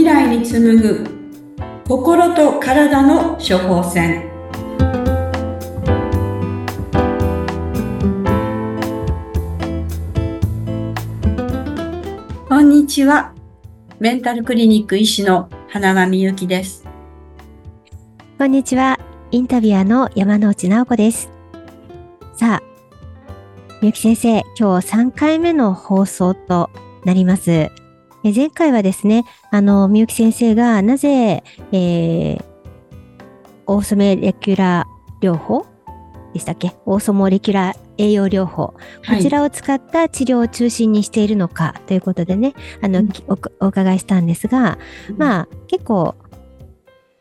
未来に紡ぐ心と体の処方箋。こんにちは。メンタルクリニック医師の花間美幸です。こんにちは。インタビュアーの山内直子です。さあみゆき先生今日3回目の放送となります。え前回はですね、あの、みゆき先生がなぜ、えー、オーソメレキュラー療法でしたっけ？オーソモレキュラー栄養療法、こちらを使った治療を中心にしているのかということでね、あの、うん、おお伺いしたんですが、うん、まあ、結構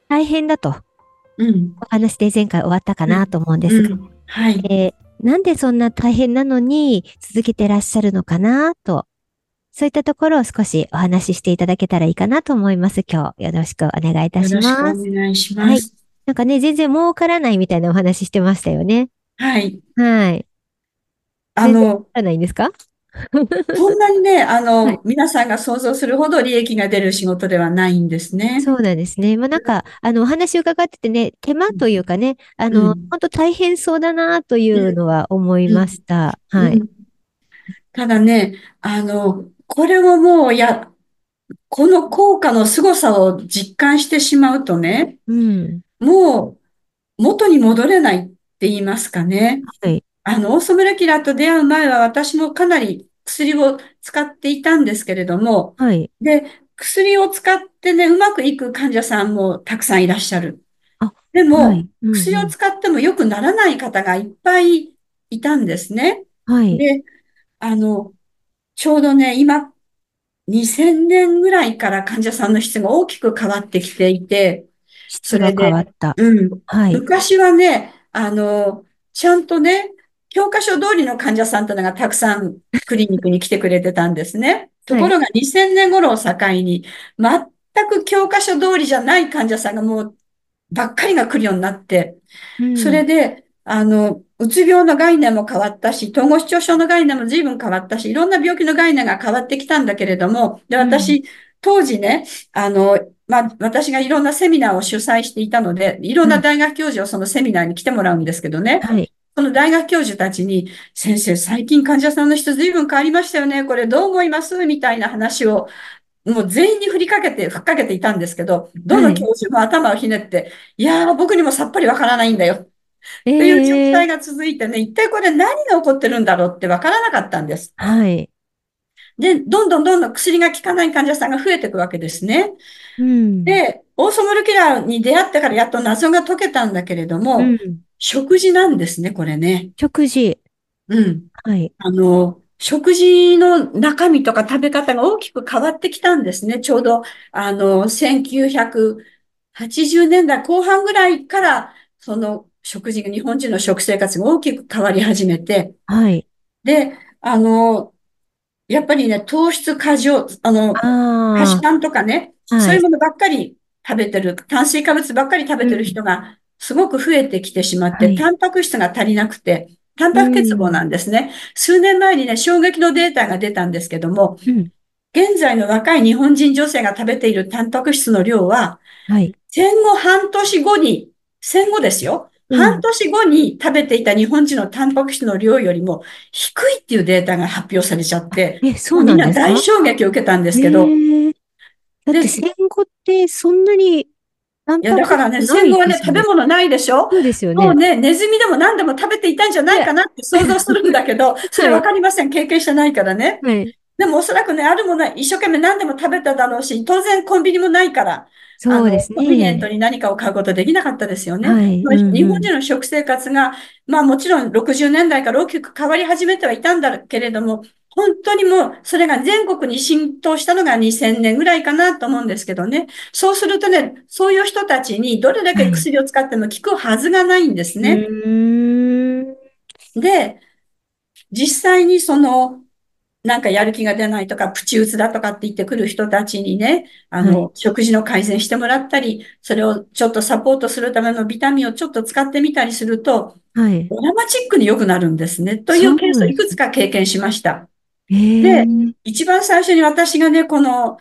大変だと、うん、お話で前回終わったかなと思うんですが、はい、えー、なんでそんな大変なのに続けてらっしゃるのかなとそういったところを少しお話ししていただけたらいいかなと思います。今日よろしくお願いいたします。よろしくお願いします。はい。なんかね、全然儲からないみたいなお話してましたよね。はい。はい。あの、あないんですか？そんなにね、あの、はい、皆さんが想像するほど利益が出る仕事ではないんですね。そうなんですね。まあなんか、あの、お話伺っててね、手間というかね、あの、うん、本当大変そうだなというのは思いました。うん、はい、うん。ただね、あの、これをもうや、この効果の凄さを実感してしまうとね、うん、もう元に戻れないって言いますかね。はい。あの、オーソムラキラと出会う前は私もかなり薬を使っていたんですけれども、はい。で、薬を使ってね、うまくいく患者さんもたくさんいらっしゃる。でも、はいうんうん、薬を使っても良くならない方がいっぱいいたんですね。はい。で、あの、ちょうどね、今、2000年ぐらいから患者さんの質が大きく変わってきていて、質が変わった。うん。はい。昔はね、あの、ちゃんとね、教科書通りの患者さんというのがたくさん クリニックに来てくれてたんですね。ところが2000年頃を境に、全く教科書通りじゃない患者さんがもうばっかりが来るようになって、それで、あの、うつ病の概念も変わったし、統合失調症の概念も随分変わったし、いろんな病気の概念が変わってきたんだけれども、で、私、当時ね、あの、まあ、私がいろんなセミナーを主催していたので、いろんな大学教授をそのセミナーに来てもらうんですけどね。はい。その大学教授たちに、先生、最近患者さんの人随分変わりましたよね。これどう思います？みたいな話を、もう全員に振りかけて、ふっかけていたんですけど、どの教授も頭をひねって、いやー、僕にもさっぱりわからないんだよ。という状態が続いてね、一体これ何が起こってるんだろうってわからなかったんです。はい。で、どんどんどんどん薬が効かない患者さんが増えていくわけですね。うん、で、オーソモルキラーに出会ってからやっと謎が解けたんだけれども、うん、食事なんですね、これね。食事。うん。はい。あの、食事の中身とか食べ方が大きく変わってきたんですね。ちょうど、あの、1980年代後半ぐらいから、その食事が、日本人の食生活が大きく変わり始めて、はい。で、あの、やっぱりね、糖質過剰、あの、菓子パンとかね、はい、そういうものばっかり食べてる、炭水化物ばっかり食べてる人がすごく増えてきてしまって、うん、タンパク質が足りなくて、タンパク欠乏なんですね。うん、数年前にね、衝撃のデータが出たんですけども、うん、現在の若い日本人女性が食べているタンパク質の量は、はい、戦後半年後に、戦後ですよ。半年後に食べていた日本人のタンパク質の量よりも低いっていうデータが発表されちゃって、え、そうなんみんな大衝撃を受けたんですけど。だって戦後ってそんなにいや、だからね、戦後はね、食べ物ないでしょ？そうですよね。もうね、ネズミでも何でも食べていたんじゃないかなって想像するんだけど、それわかりません。経験してないからね。はい、でもおそらくね、あるものは一生懸命何でも食べただろうし、当然コンビニもないから、そうですね。コンビニエントに何かを買うことできなかったですよね。はい、日本人の食生活が、まあもちろん60年代から大きく変わり始めてはいたんだけれども、本当にもう、それが全国に浸透したのが2000年ぐらいかなと思うんですけどね。そうするとね、そういう人たちにどれだけ薬を使っても効くはずがないんですね。はい、で、実際にその、なんかやる気が出ないとか、プチ打つだとかって言ってくる人たちにね、あの、はい、食事の改善してもらったり、それをちょっとサポートするためのビタミンをちょっと使ってみたりすると、はい。ドラマチックに良くなるんですね。というケースをいくつか経験しました。で、一番最初に私がね、この、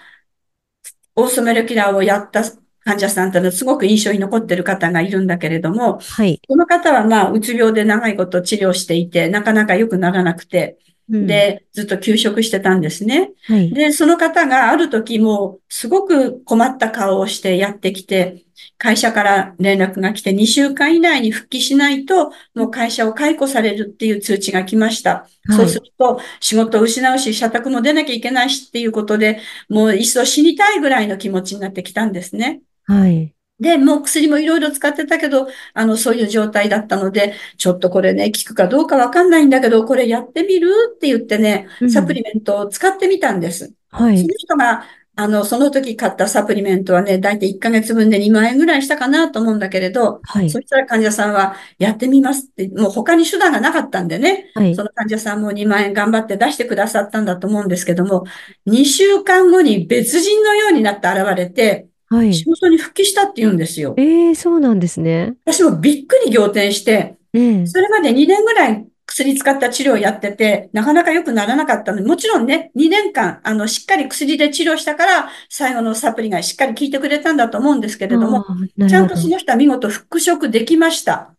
オーソメルキラーをやった患者さんってのはすごく印象に残ってる方がいるんだけれども、はい。この方はまあ、うつ病で長いこと治療していて、なかなか良くならなくて、うん、で、ずっと休職してたんですね。はい。で、その方がある時もうすごく困った顔をしてやってきて、会社から連絡が来て2週間以内に復帰しないと、もう会社を解雇されるっていう通知が来ました。はい、そうすると、仕事を失うし、社宅も出なきゃいけないしっていうことで、もう一層死にたいぐらいの気持ちになってきたんですね。はい。で、もう薬もいろいろ使ってたけど、あの、そういう状態だったので、ちょっとこれね、効くかどうかわかんないんだけど、これやってみるって言ってね、サプリメントを使ってみたんです。はい。その人が、あの、その時買ったサプリメントはね、だいたい1ヶ月分で2万円ぐらいしたかなと思うんだけれど、はい。そしたら患者さんは、やってみますって、もう他に手段がなかったんでね、はい。その患者さんも2万円頑張って出してくださったんだと思うんですけども、2週間後に別人のようになって現れて、はい。仕事に復帰したって言うんですよ。ええー、そうなんですね。私もびっくり仰天して、えそれまで2年ぐらい薬使った治療をやってて、なかなか良くならなかったので、もちろんね、2年間、あの、しっかり薬で治療したから、最後のサプリがしっかり効いてくれたんだと思うんですけれども、ちゃんとその人は見事復職できました。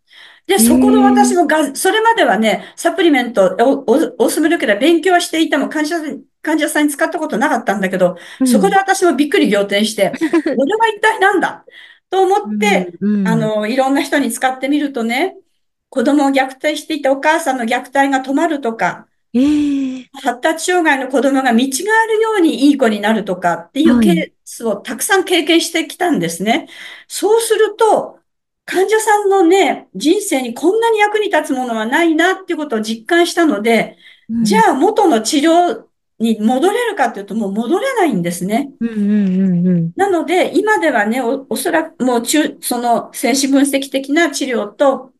で、そこの私もが、それまではね、サプリメントをお勧めるけど勉強はしていても患者患者さんに使ったことなかったんだけど、うん、そこで私もびっくり仰天して、これは一体何だ？と思って、うんうん、あの、いろんな人に使ってみるとね、子供を虐待していたお母さんの虐待が止まるとか、えー、発達障害の子供が見違えるようにいい子になるとかっていうケースをたくさん経験してきたんですね。はい、そうすると、患者さんのね、人生にこんなに役に立つものはないなっていうことを実感したので、うん、じゃあ元の治療に戻れるかっていうともう戻れないんですね。うんうんうんうん、なので、今ではね、おおそらくもう中、その精子分析的な治療と、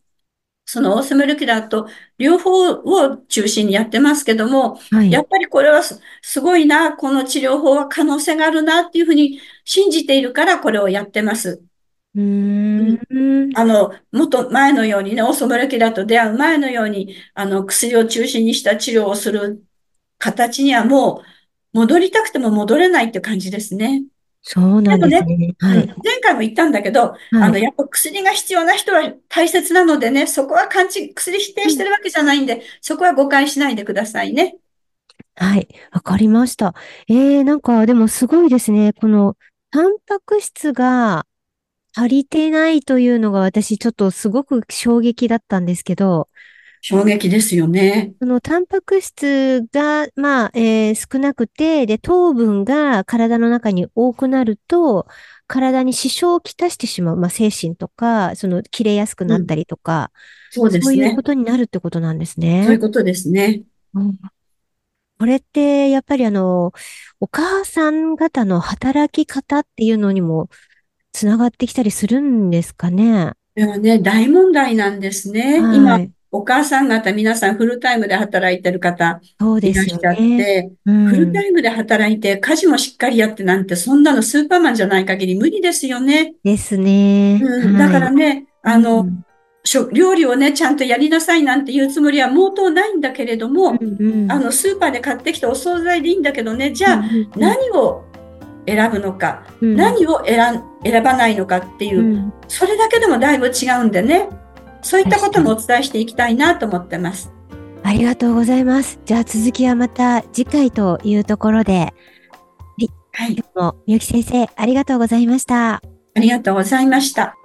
そのオースムルキュラーと両方を中心にやってますけども、はい、やっぱりこれはすごいな、この治療法は可能性があるなっていうふうに信じているからこれをやってます。うん、あの、もっと前のようにね、オーソモレキュラーと出会う前のように、あの、薬を中心にした治療をする形にはもう戻りたくても戻れないって感じですね。そうなんですね。ねはい、前回も言ったんだけど、はい、あの、やっぱ薬が必要な人は大切なのでね、そこは勘違い、薬否定してるわけじゃないんで、うん、そこは誤解しないでくださいね。はい、わかりました。えー、なんか、でもすごいですね。この、タンパク質が足りてないというのが私ちょっとすごく衝撃だったんですけど、衝撃ですよね。そのタンパク質が、まあ、えー、少なくて、で、糖分が体の中に多くなると、体に支障をきたしてしまう。まあ、精神とか、その、切れやすくなったりとか、うん、そうですね。そういうことになるってことなんですね。そういうことですね。うん、これって、やっぱりあの、お母さん方の働き方っていうのにも、つながってきたりするんですかね？ではね、大問題なんですね。はい、今、お母さん方、皆さんフルタイムで働いてる方いらっしゃって、ねうん、フルタイムで働いて家事もしっかりやってなんて、そんなのスーパーマンじゃない限り無理ですよね。ですね。うん、だからね、あの、うん料理をね、ちゃんとやりなさいなんて言うつもりは毛頭ないんだけれども、うんうん、あの、スーパーで買ってきたお惣菜でいいんだけどね、じゃあ、何を選ぶのか、うん、何を選選ばないのかっていう、うん、それだけでもだいぶ違うんでね。そういったこともお伝えしていきたいなと思ってます。ありがとうございます。じゃあ続きはまた次回というところで。はい。はい。もみゆき先生、ありがとうございました。ありがとうございました。